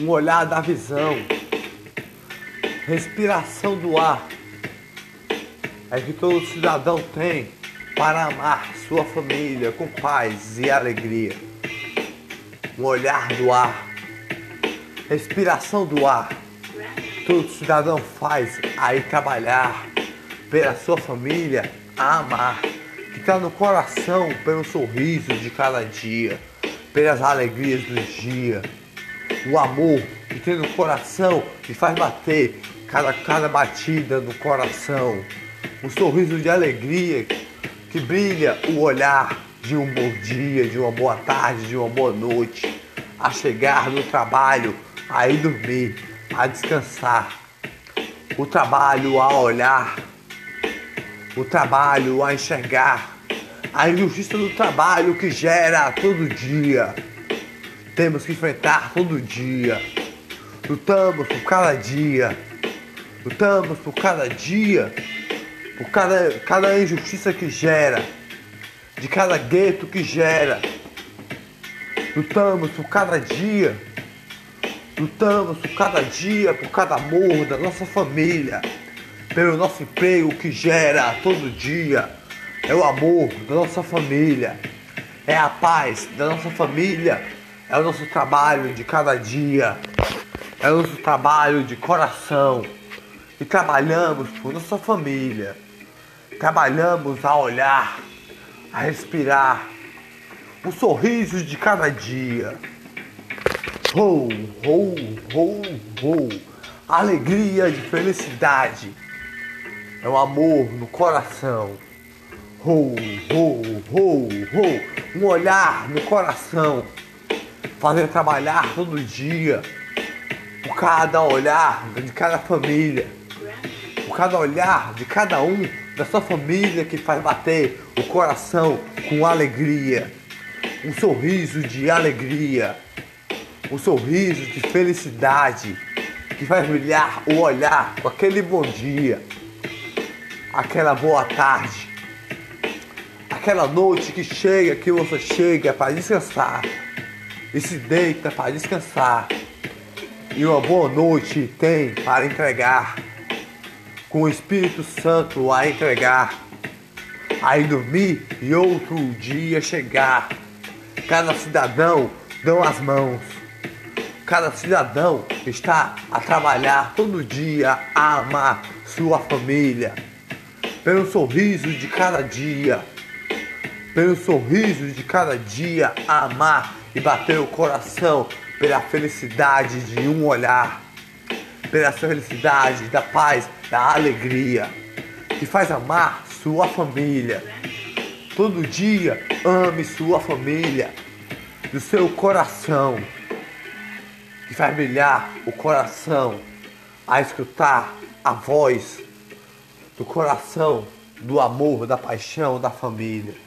um olhar da visão, respiração do ar, é que todo cidadão tem para amar sua família com paz e alegria. Um olhar do ar, respiração do ar, todo cidadão faz aí trabalhar pela sua família a amar, que está no coração pelo sorriso de cada dia, pelas alegrias do dia o amor que tem no coração que faz bater cada, cada batida no coração, o sorriso de alegria que brilha o olhar de um bom dia, de uma boa tarde, de uma boa noite, a chegar no trabalho, a ir dormir, a descansar, o trabalho a olhar, o trabalho a enxergar, a injustiça do trabalho que gera todo dia temos que enfrentar todo dia. Lutamos por cada dia. Lutamos por cada dia. Por cada, cada injustiça que gera. De cada gueto que gera. Lutamos por cada dia. Lutamos por cada dia, por cada amor da nossa família. Pelo nosso emprego que gera todo dia. É o amor da nossa família. É a paz da nossa família é o nosso trabalho de cada dia, é o nosso trabalho de coração. E trabalhamos por nossa família, trabalhamos a olhar, a respirar, o sorriso de cada dia. Ho, ho, ho, ho. Alegria de felicidade. É o amor no coração. Ho, ho, ho, ho. Um olhar no coração fazer trabalhar todo dia, por cada olhar de cada família, por cada olhar de cada um da sua família que faz bater o coração com alegria, um sorriso de alegria, um sorriso de felicidade que faz brilhar o olhar com aquele bom dia, aquela boa tarde, aquela noite que chega, que você chega para descansar e se deita para descansar. E uma boa noite tem para entregar, com o Espírito Santo a entregar, aí dormir e outro dia chegar. Cada cidadão dão as mãos, cada cidadão está a trabalhar todo dia a amar sua família, pelo sorriso de cada dia, pelo sorriso de cada dia amar e bater o coração pela felicidade de um olhar, pela felicidade da paz, da alegria, que faz amar sua família. Todo dia ame sua família do seu coração, que faz brilhar o coração a escutar a voz do coração, do amor, da paixão da família.